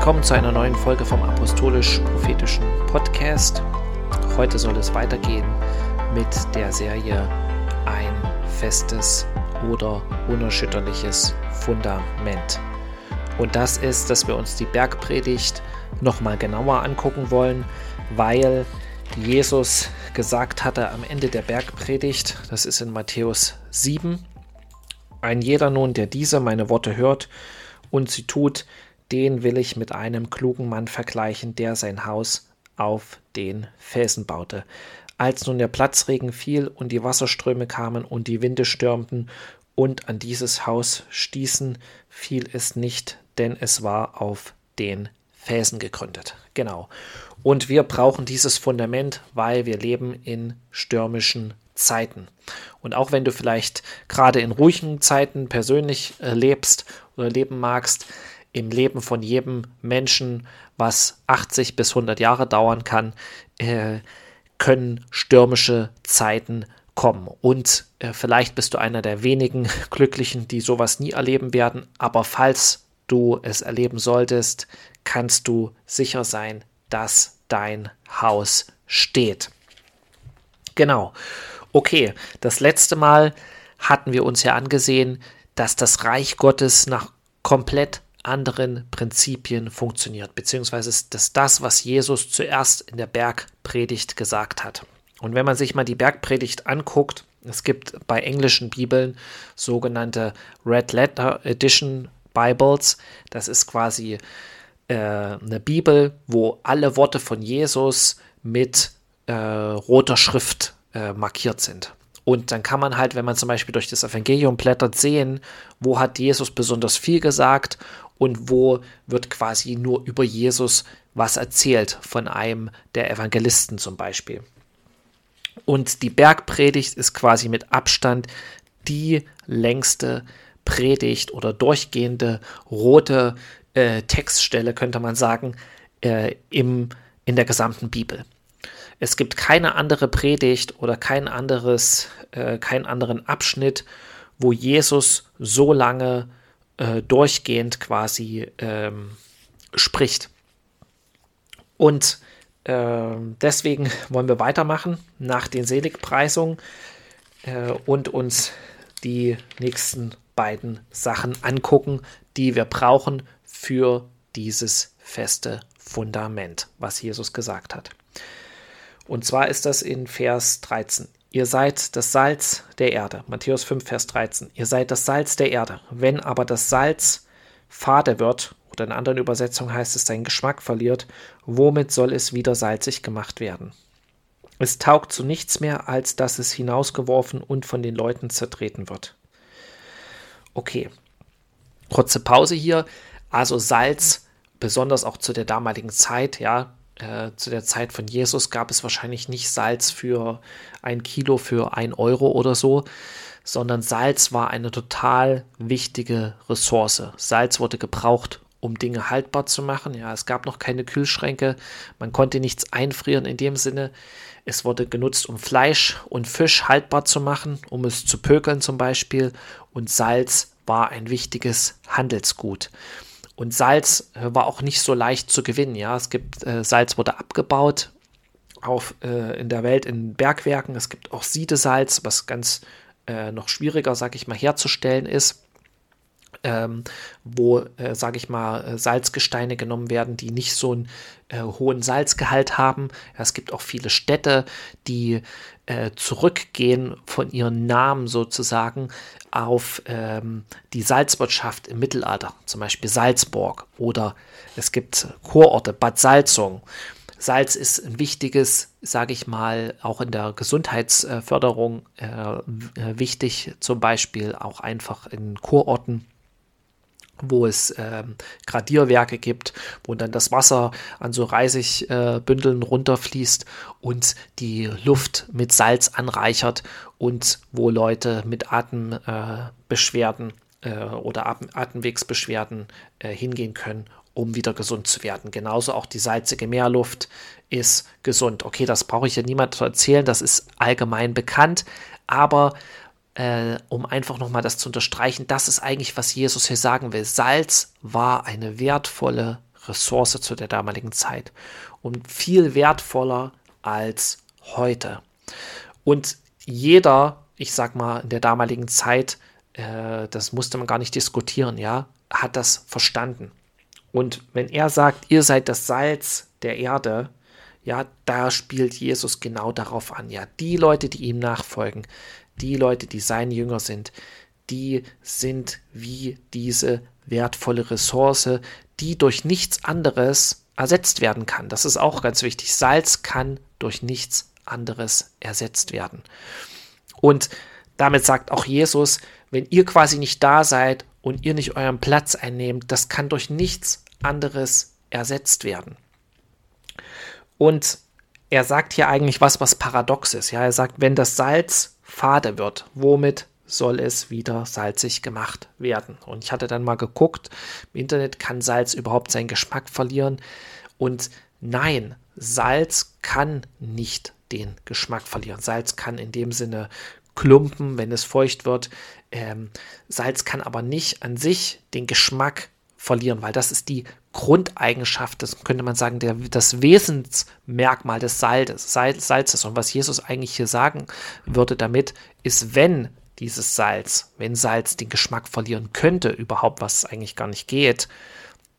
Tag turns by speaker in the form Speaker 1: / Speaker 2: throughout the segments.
Speaker 1: Willkommen zu einer neuen Folge vom Apostolisch-Prophetischen Podcast. Heute soll es weitergehen mit der Serie Ein festes oder unerschütterliches Fundament. Und das ist, dass wir uns die Bergpredigt nochmal genauer angucken wollen, weil Jesus gesagt hatte am Ende der Bergpredigt, das ist in Matthäus 7, ein jeder nun, der diese meine Worte hört und sie tut, den will ich mit einem klugen Mann vergleichen, der sein Haus auf den Felsen baute. Als nun der Platzregen fiel und die Wasserströme kamen und die Winde stürmten und an dieses Haus stießen, fiel es nicht, denn es war auf den Felsen gegründet. Genau. Und wir brauchen dieses Fundament, weil wir leben in stürmischen Zeiten. Und auch wenn du vielleicht gerade in ruhigen Zeiten persönlich äh, lebst oder leben magst, im Leben von jedem Menschen, was 80 bis 100 Jahre dauern kann, äh, können stürmische Zeiten kommen. Und äh, vielleicht bist du einer der wenigen Glücklichen, die sowas nie erleben werden. Aber falls du es erleben solltest, kannst du sicher sein, dass dein Haus steht. Genau. Okay, das letzte Mal hatten wir uns ja angesehen, dass das Reich Gottes nach komplett anderen Prinzipien funktioniert, beziehungsweise ist das das, was Jesus zuerst in der Bergpredigt gesagt hat. Und wenn man sich mal die Bergpredigt anguckt, es gibt bei englischen Bibeln sogenannte Red Letter Edition Bibles. Das ist quasi äh, eine Bibel, wo alle Worte von Jesus mit äh, roter Schrift äh, markiert sind. Und dann kann man halt, wenn man zum Beispiel durch das Evangelium blättert, sehen, wo hat Jesus besonders viel gesagt und wo wird quasi nur über Jesus was erzählt von einem der Evangelisten zum Beispiel. Und die Bergpredigt ist quasi mit Abstand die längste Predigt oder durchgehende rote äh, Textstelle, könnte man sagen, äh, im, in der gesamten Bibel. Es gibt keine andere Predigt oder kein anderes, äh, keinen anderen Abschnitt, wo Jesus so lange äh, durchgehend quasi ähm, spricht. Und äh, deswegen wollen wir weitermachen nach den Seligpreisungen äh, und uns die nächsten beiden Sachen angucken, die wir brauchen für dieses feste Fundament, was Jesus gesagt hat. Und zwar ist das in Vers 13. Ihr seid das Salz der Erde. Matthäus 5, Vers 13. Ihr seid das Salz der Erde. Wenn aber das Salz fade wird, oder in anderen Übersetzungen heißt es, seinen Geschmack verliert, womit soll es wieder salzig gemacht werden? Es taugt zu nichts mehr, als dass es hinausgeworfen und von den Leuten zertreten wird. Okay. Kurze Pause hier. Also Salz, besonders auch zu der damaligen Zeit, ja, äh, zu der Zeit von Jesus gab es wahrscheinlich nicht Salz für ein Kilo für ein Euro oder so, sondern Salz war eine total wichtige Ressource. Salz wurde gebraucht, um Dinge haltbar zu machen. Ja, es gab noch keine Kühlschränke, man konnte nichts einfrieren in dem Sinne. Es wurde genutzt, um Fleisch und Fisch haltbar zu machen, um es zu pökeln zum Beispiel. Und Salz war ein wichtiges Handelsgut. Und Salz äh, war auch nicht so leicht zu gewinnen. Ja, es gibt äh, Salz wurde abgebaut auf äh, in der Welt in Bergwerken. Es gibt auch Siedesalz, was ganz äh, noch schwieriger, sag ich mal, herzustellen ist. Ähm, wo, äh, sage ich mal, äh, Salzgesteine genommen werden, die nicht so einen äh, hohen Salzgehalt haben. Ja, es gibt auch viele Städte, die äh, zurückgehen von ihren Namen sozusagen auf ähm, die Salzwirtschaft im Mittelalter, zum Beispiel Salzburg oder es gibt Kurorte, Bad Salzung. Salz ist ein wichtiges, sage ich mal, auch in der Gesundheitsförderung äh, äh, wichtig, zum Beispiel auch einfach in Kurorten wo es äh, Gradierwerke gibt, wo dann das Wasser an so Reisigbündeln äh, runterfließt und die Luft mit Salz anreichert und wo Leute mit Atembeschwerden äh, oder Atem Atemwegsbeschwerden äh, hingehen können, um wieder gesund zu werden. Genauso auch die salzige Meerluft ist gesund. Okay, das brauche ich ja niemand zu erzählen, das ist allgemein bekannt, aber äh, um einfach nochmal das zu unterstreichen, das ist eigentlich, was Jesus hier sagen will. Salz war eine wertvolle Ressource zu der damaligen Zeit und viel wertvoller als heute. Und jeder, ich sag mal, in der damaligen Zeit, äh, das musste man gar nicht diskutieren, ja, hat das verstanden. Und wenn er sagt, ihr seid das Salz der Erde, ja, da spielt Jesus genau darauf an. Ja, die Leute, die ihm nachfolgen, die Leute, die seine Jünger sind, die sind wie diese wertvolle Ressource, die durch nichts anderes ersetzt werden kann. Das ist auch ganz wichtig. Salz kann durch nichts anderes ersetzt werden. Und damit sagt auch Jesus, wenn ihr quasi nicht da seid und ihr nicht euren Platz einnehmt, das kann durch nichts anderes ersetzt werden. Und er sagt hier eigentlich was, was paradox ist. Ja, er sagt, wenn das Salz fade wird, womit soll es wieder salzig gemacht werden? Und ich hatte dann mal geguckt, im Internet kann Salz überhaupt seinen Geschmack verlieren? Und nein, Salz kann nicht den Geschmack verlieren. Salz kann in dem Sinne klumpen, wenn es feucht wird. Ähm, Salz kann aber nicht an sich den Geschmack verlieren, weil das ist die Grundeigenschaft, das könnte man sagen, der, das Wesensmerkmal des Salzes, Salzes. Und was Jesus eigentlich hier sagen würde damit, ist, wenn dieses Salz, wenn Salz den Geschmack verlieren könnte, überhaupt was eigentlich gar nicht geht,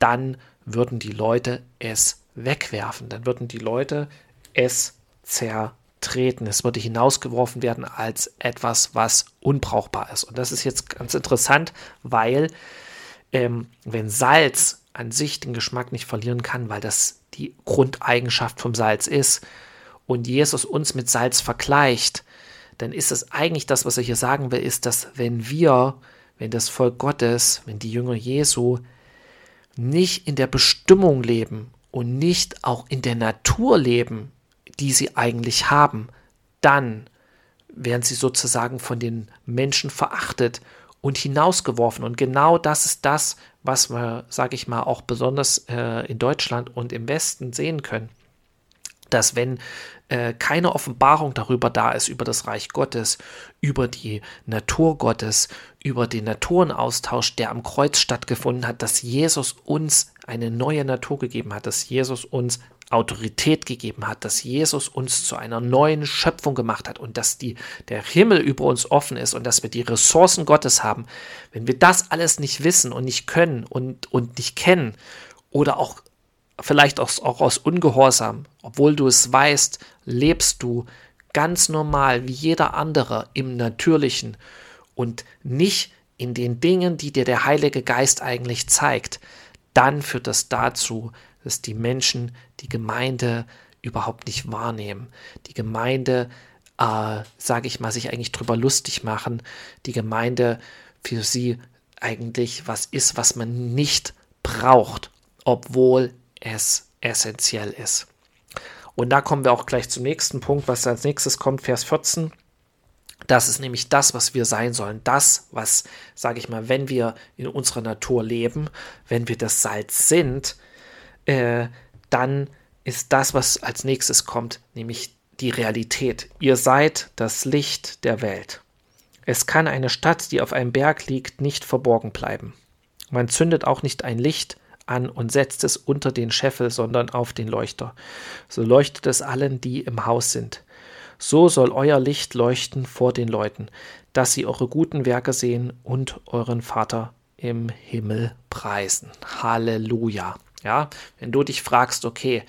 Speaker 1: dann würden die Leute es wegwerfen. Dann würden die Leute es zertreten. Es würde hinausgeworfen werden als etwas, was unbrauchbar ist. Und das ist jetzt ganz interessant, weil ähm, wenn Salz an sich den Geschmack nicht verlieren kann, weil das die Grundeigenschaft vom Salz ist und Jesus uns mit Salz vergleicht, dann ist es eigentlich das, was er hier sagen will, ist, dass wenn wir, wenn das Volk Gottes, wenn die Jünger Jesu nicht in der Bestimmung leben und nicht auch in der Natur leben, die sie eigentlich haben, dann werden sie sozusagen von den Menschen verachtet und hinausgeworfen. Und genau das ist das, was wir, sage ich mal, auch besonders äh, in Deutschland und im Westen sehen können. Dass wenn äh, keine Offenbarung darüber da ist, über das Reich Gottes, über die Natur Gottes, über den Naturenaustausch, der am Kreuz stattgefunden hat, dass Jesus uns eine neue Natur gegeben hat, dass Jesus uns Autorität gegeben hat, dass Jesus uns zu einer neuen Schöpfung gemacht hat und dass die, der Himmel über uns offen ist und dass wir die Ressourcen Gottes haben, wenn wir das alles nicht wissen und nicht können und, und nicht kennen oder auch vielleicht auch, auch aus Ungehorsam, obwohl du es weißt, lebst du ganz normal wie jeder andere im Natürlichen und nicht in den Dingen, die dir der Heilige Geist eigentlich zeigt, dann führt das dazu, dass die Menschen die Gemeinde überhaupt nicht wahrnehmen. Die Gemeinde, äh, sage ich mal, sich eigentlich drüber lustig machen. Die Gemeinde für sie eigentlich was ist, was man nicht braucht, obwohl es essentiell ist. Und da kommen wir auch gleich zum nächsten Punkt, was als nächstes kommt, Vers 14. Das ist nämlich das, was wir sein sollen. Das, was, sage ich mal, wenn wir in unserer Natur leben, wenn wir das Salz sind, äh, dann ist das, was als nächstes kommt, nämlich die Realität. Ihr seid das Licht der Welt. Es kann eine Stadt, die auf einem Berg liegt, nicht verborgen bleiben. Man zündet auch nicht ein Licht an und setzt es unter den Scheffel, sondern auf den Leuchter. So leuchtet es allen, die im Haus sind. So soll euer Licht leuchten vor den Leuten, dass sie eure guten Werke sehen und euren Vater im Himmel preisen. Halleluja. Ja, wenn du dich fragst, okay,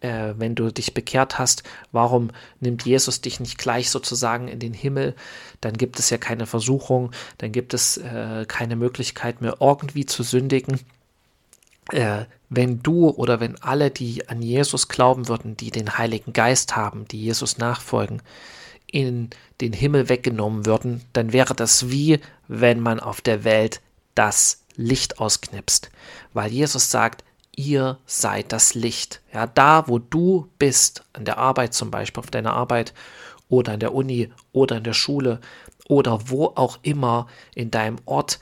Speaker 1: äh, wenn du dich bekehrt hast, warum nimmt Jesus dich nicht gleich sozusagen in den Himmel? Dann gibt es ja keine Versuchung, dann gibt es äh, keine Möglichkeit mehr irgendwie zu sündigen. Äh, wenn du oder wenn alle, die an Jesus glauben würden, die den Heiligen Geist haben, die Jesus nachfolgen, in den Himmel weggenommen würden, dann wäre das wie, wenn man auf der Welt das Licht ausknipst. Weil Jesus sagt, ihr seid das Licht. Ja, da, wo du bist, an der Arbeit zum Beispiel, auf deiner Arbeit oder an der Uni oder in der Schule oder wo auch immer in deinem Ort,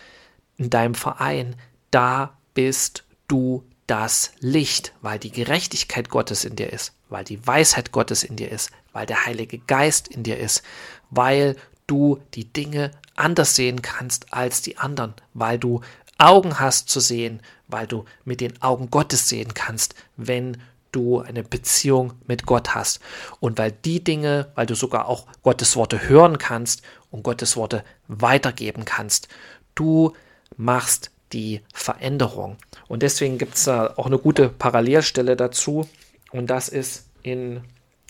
Speaker 1: in deinem Verein, da bist du das Licht, weil die Gerechtigkeit Gottes in dir ist, weil die Weisheit Gottes in dir ist, weil der Heilige Geist in dir ist, weil du die Dinge anders sehen kannst als die anderen, weil du Augen hast zu sehen, weil du mit den Augen Gottes sehen kannst, wenn du eine Beziehung mit Gott hast. Und weil die Dinge, weil du sogar auch Gottes Worte hören kannst und Gottes Worte weitergeben kannst, du machst die Veränderung. Und deswegen gibt es auch eine gute Parallelstelle dazu. Und das ist in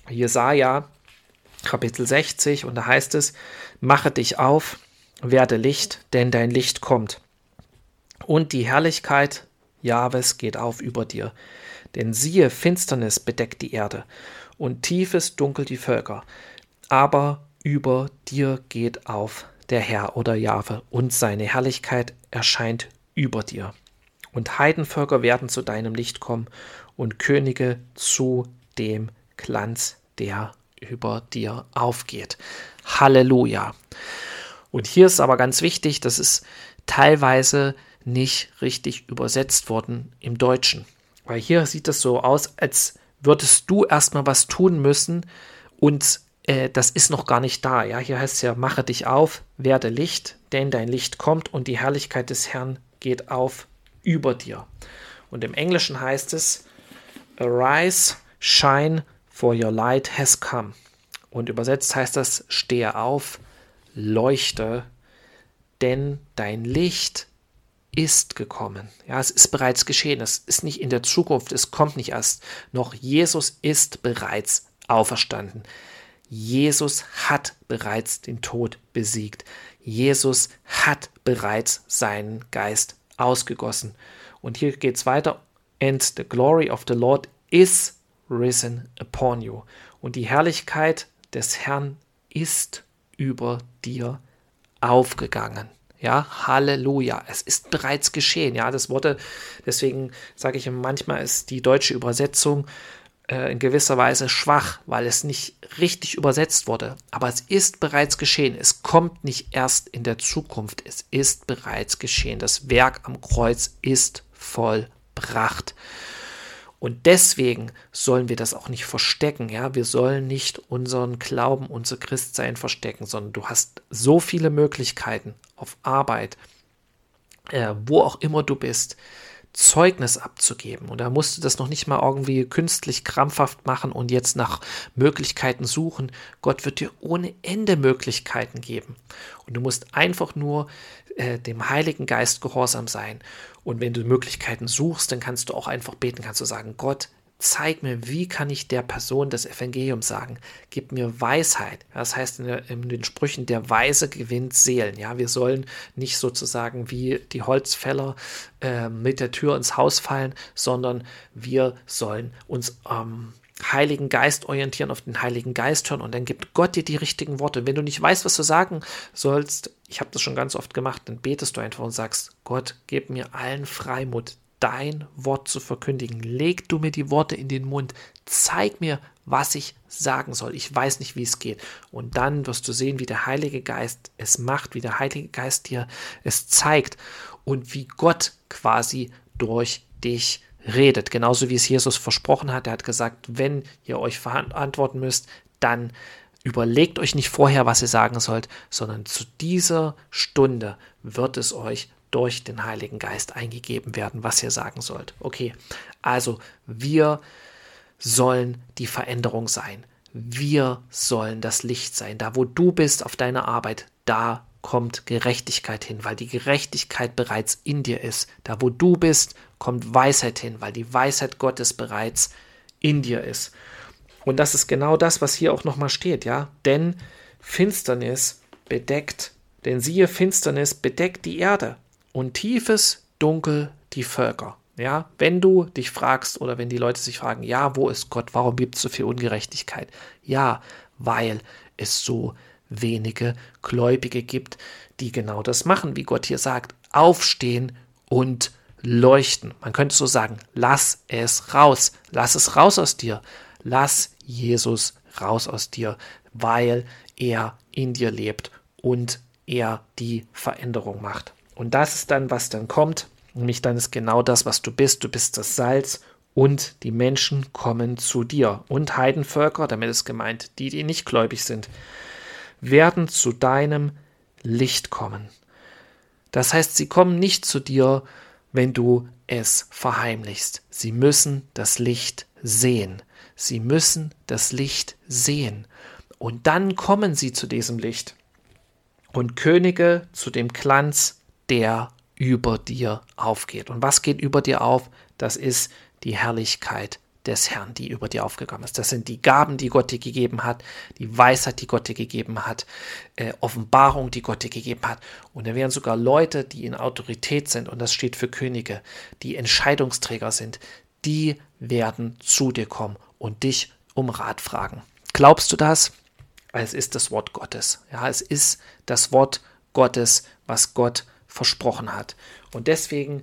Speaker 1: Jesaja Kapitel 60. Und da heißt es: Mache dich auf, werde Licht, denn dein Licht kommt. Und die Herrlichkeit Jahwes geht auf über dir. Denn siehe, Finsternis bedeckt die Erde und tiefes Dunkel die Völker. Aber über dir geht auf der Herr oder Jahwe und seine Herrlichkeit erscheint über dir. Und Heidenvölker werden zu deinem Licht kommen und Könige zu dem Glanz, der über dir aufgeht. Halleluja. Und hier ist aber ganz wichtig, das ist teilweise nicht richtig übersetzt worden im Deutschen. Weil hier sieht es so aus, als würdest du erstmal was tun müssen und äh, das ist noch gar nicht da. Ja, hier heißt es ja, mache dich auf, werde Licht, denn dein Licht kommt und die Herrlichkeit des Herrn geht auf über dir. Und im Englischen heißt es, Arise, shine, for your light has come. Und übersetzt heißt das, stehe auf, leuchte, denn dein Licht ist gekommen. Ja, es ist bereits geschehen. Es ist nicht in der Zukunft, es kommt nicht erst noch. Jesus ist bereits auferstanden. Jesus hat bereits den Tod besiegt. Jesus hat bereits seinen Geist ausgegossen. Und hier geht es weiter. And the glory of the Lord is risen upon you. Und die Herrlichkeit des Herrn ist über dir aufgegangen. Ja, Halleluja. Es ist bereits geschehen. Ja, das Worte, deswegen sage ich manchmal ist die deutsche Übersetzung äh, in gewisser Weise schwach, weil es nicht richtig übersetzt wurde. Aber es ist bereits geschehen. Es kommt nicht erst in der Zukunft. Es ist bereits geschehen. Das Werk am Kreuz ist vollbracht. Und deswegen sollen wir das auch nicht verstecken, ja. Wir sollen nicht unseren Glauben, unser Christsein verstecken, sondern du hast so viele Möglichkeiten auf Arbeit, äh, wo auch immer du bist, Zeugnis abzugeben. Und da musst du das noch nicht mal irgendwie künstlich krampfhaft machen und jetzt nach Möglichkeiten suchen. Gott wird dir ohne Ende Möglichkeiten geben. Und du musst einfach nur äh, dem Heiligen Geist gehorsam sein. Und wenn du Möglichkeiten suchst, dann kannst du auch einfach beten, kannst du sagen, Gott, zeig mir, wie kann ich der Person das Evangelium sagen? Gib mir Weisheit. Das heißt in, in, den Sprüchen, der Weise gewinnt Seelen. Ja, wir sollen nicht sozusagen wie die Holzfäller äh, mit der Tür ins Haus fallen, sondern wir sollen uns ähm, Heiligen Geist orientieren, auf den Heiligen Geist hören und dann gibt Gott dir die richtigen Worte. Wenn du nicht weißt, was du sagen sollst, ich habe das schon ganz oft gemacht, dann betest du einfach und sagst, Gott, gib mir allen Freimut, dein Wort zu verkündigen. Leg du mir die Worte in den Mund, zeig mir, was ich sagen soll. Ich weiß nicht, wie es geht. Und dann wirst du sehen, wie der Heilige Geist es macht, wie der Heilige Geist dir es zeigt und wie Gott quasi durch dich redet. Genauso wie es Jesus versprochen hat. Er hat gesagt, wenn ihr euch verantworten müsst, dann überlegt euch nicht vorher, was ihr sagen sollt, sondern zu dieser Stunde wird es euch durch den Heiligen Geist eingegeben werden, was ihr sagen sollt. Okay, also wir sollen die Veränderung sein. Wir sollen das Licht sein. Da, wo du bist auf deiner Arbeit, da kommt Gerechtigkeit hin, weil die Gerechtigkeit bereits in dir ist. Da, wo du bist, kommt Weisheit hin, weil die Weisheit Gottes bereits in dir ist. Und das ist genau das, was hier auch nochmal steht, ja. Denn Finsternis bedeckt, denn siehe, Finsternis bedeckt die Erde und tiefes Dunkel die Völker. Ja, wenn du dich fragst oder wenn die Leute sich fragen, ja, wo ist Gott? Warum gibt es so viel Ungerechtigkeit? Ja, weil es so wenige Gläubige gibt, die genau das machen, wie Gott hier sagt, aufstehen und leuchten. Man könnte so sagen, lass es raus, lass es raus aus dir, lass Jesus raus aus dir, weil er in dir lebt und er die Veränderung macht. Und das ist dann, was dann kommt, nämlich dann ist genau das, was du bist, du bist das Salz und die Menschen kommen zu dir. Und Heidenvölker, damit ist gemeint, die, die nicht gläubig sind, werden zu deinem Licht kommen. Das heißt, sie kommen nicht zu dir, wenn du es verheimlichst. Sie müssen das Licht sehen. Sie müssen das Licht sehen. Und dann kommen sie zu diesem Licht. Und Könige zu dem Glanz, der über dir aufgeht. Und was geht über dir auf? Das ist die Herrlichkeit des Herrn, die über dir aufgegangen ist. Das sind die Gaben, die Gott dir gegeben hat, die Weisheit, die Gott dir gegeben hat, äh, Offenbarung, die Gott dir gegeben hat. Und da wären sogar Leute, die in Autorität sind, und das steht für Könige, die Entscheidungsträger sind, die werden zu dir kommen und dich um Rat fragen. Glaubst du das? Es ist das Wort Gottes. Ja, es ist das Wort Gottes, was Gott versprochen hat. Und deswegen,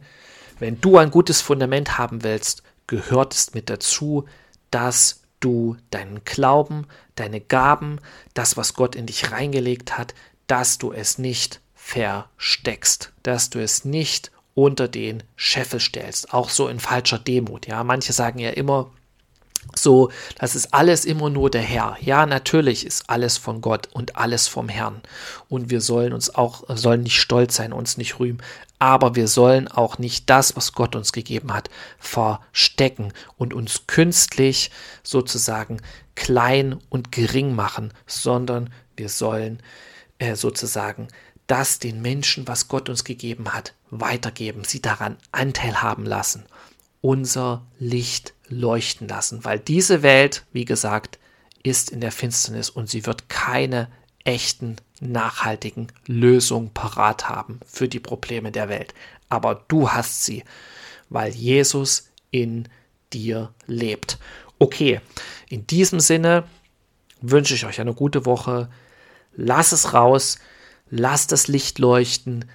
Speaker 1: wenn du ein gutes Fundament haben willst, gehört es mit dazu, dass du deinen Glauben, deine Gaben, das, was Gott in dich reingelegt hat, dass du es nicht versteckst, dass du es nicht unter den Scheffel stellst, auch so in falscher Demut. Ja, manche sagen ja immer, so, das ist alles immer nur der Herr. Ja, natürlich ist alles von Gott und alles vom Herrn. Und wir sollen uns auch, sollen nicht stolz sein, uns nicht rühmen. Aber wir sollen auch nicht das, was Gott uns gegeben hat, verstecken und uns künstlich sozusagen klein und gering machen, sondern wir sollen äh, sozusagen das den Menschen, was Gott uns gegeben hat, weitergeben, sie daran Anteil haben lassen unser Licht leuchten lassen, weil diese Welt, wie gesagt, ist in der Finsternis und sie wird keine echten, nachhaltigen Lösungen parat haben für die Probleme der Welt. Aber du hast sie, weil Jesus in dir lebt. Okay, in diesem Sinne wünsche ich euch eine gute Woche. Lass es raus, lass das Licht leuchten,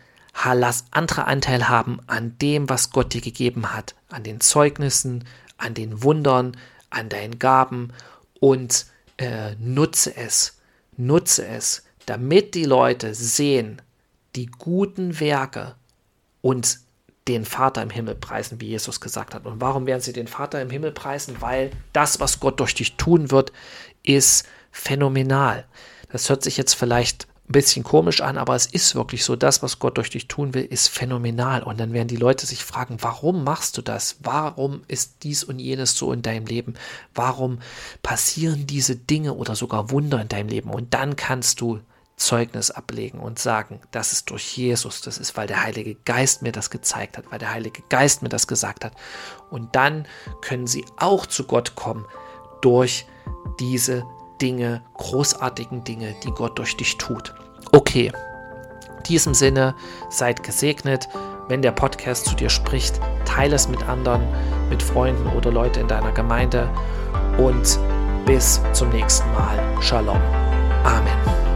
Speaker 1: lass andere Anteil haben an dem, was Gott dir gegeben hat, an den Zeugnissen, an den Wundern, an deinen Gaben und äh, nutze es, nutze es, damit die Leute sehen, die guten Werke und den Vater im Himmel preisen, wie Jesus gesagt hat. Und warum werden sie den Vater im Himmel preisen? Weil das, was Gott durch dich tun wird, ist phänomenal. Das hört sich jetzt vielleicht ein bisschen komisch an, aber es ist wirklich so, das, was Gott durch dich tun will, ist phänomenal. Und dann werden die Leute sich fragen, warum machst du das? Warum ist dies und jenes so in deinem Leben? Warum passieren diese Dinge oder sogar Wunder in deinem Leben? Und dann kannst du Zeugnis ablegen und sagen, das ist durch Jesus, das ist, weil der Heilige Geist mir das gezeigt hat, weil der Heilige Geist mir das gesagt hat. Und dann können sie auch zu Gott kommen durch diese Dinge, großartigen Dinge, die Gott durch dich tut. Okay, in diesem Sinne, seid gesegnet. Wenn der Podcast zu dir spricht, teile es mit anderen, mit Freunden oder Leuten in deiner Gemeinde und bis zum nächsten Mal. Shalom. Amen.